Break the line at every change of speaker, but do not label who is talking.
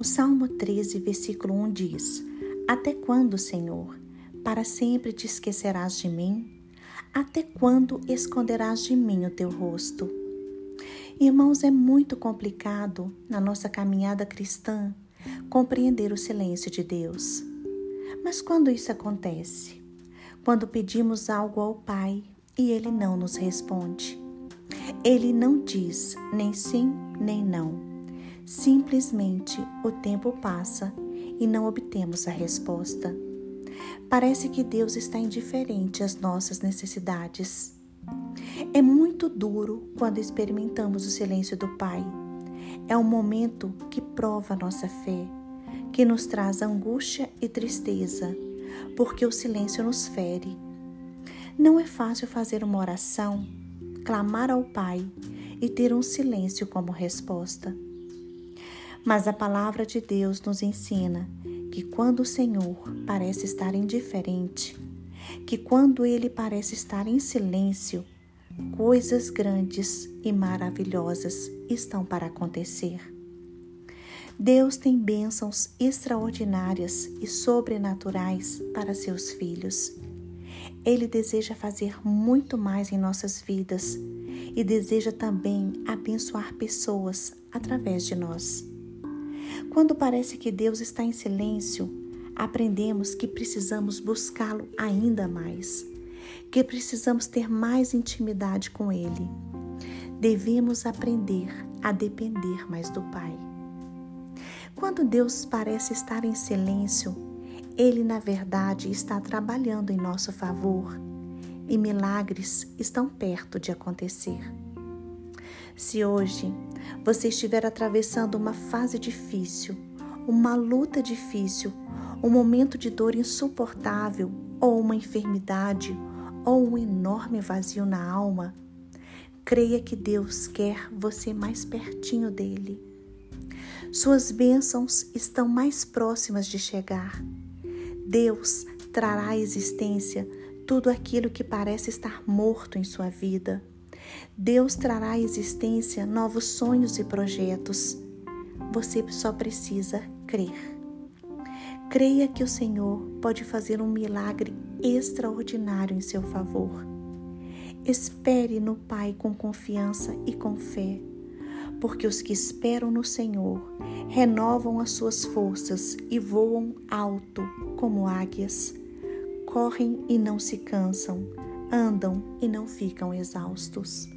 O Salmo 13, versículo 1 diz: Até quando, Senhor, para sempre te esquecerás de mim? Até quando esconderás de mim o teu rosto? Irmãos, é muito complicado na nossa caminhada cristã compreender o silêncio de Deus. Mas quando isso acontece? Quando pedimos algo ao Pai e Ele não nos responde. Ele não diz nem sim nem não Simplesmente o tempo passa e não obtemos a resposta. Parece que Deus está indiferente às nossas necessidades. É muito duro quando experimentamos o silêncio do Pai. É um momento que prova nossa fé, que nos traz angústia e tristeza, porque o silêncio nos fere. Não é fácil fazer uma oração, clamar ao Pai e ter um silêncio como resposta. Mas a palavra de Deus nos ensina que quando o Senhor parece estar indiferente, que quando ele parece estar em silêncio, coisas grandes e maravilhosas estão para acontecer. Deus tem bênçãos extraordinárias e sobrenaturais para seus filhos. Ele deseja fazer muito mais em nossas vidas e deseja também abençoar pessoas através de nós. Quando parece que Deus está em silêncio, aprendemos que precisamos buscá-lo ainda mais, que precisamos ter mais intimidade com Ele. Devemos aprender a depender mais do Pai. Quando Deus parece estar em silêncio, Ele, na verdade, está trabalhando em nosso favor e milagres estão perto de acontecer. Se hoje você estiver atravessando uma fase difícil, uma luta difícil, um momento de dor insuportável, ou uma enfermidade, ou um enorme vazio na alma, creia que Deus quer você mais pertinho dele. Suas bênçãos estão mais próximas de chegar. Deus trará à existência tudo aquilo que parece estar morto em sua vida. Deus trará à existência novos sonhos e projetos. Você só precisa crer. Creia que o Senhor pode fazer um milagre extraordinário em seu favor. Espere no Pai com confiança e com fé, porque os que esperam no Senhor renovam as suas forças e voam alto como águias. Correm e não se cansam andam e não ficam exaustos.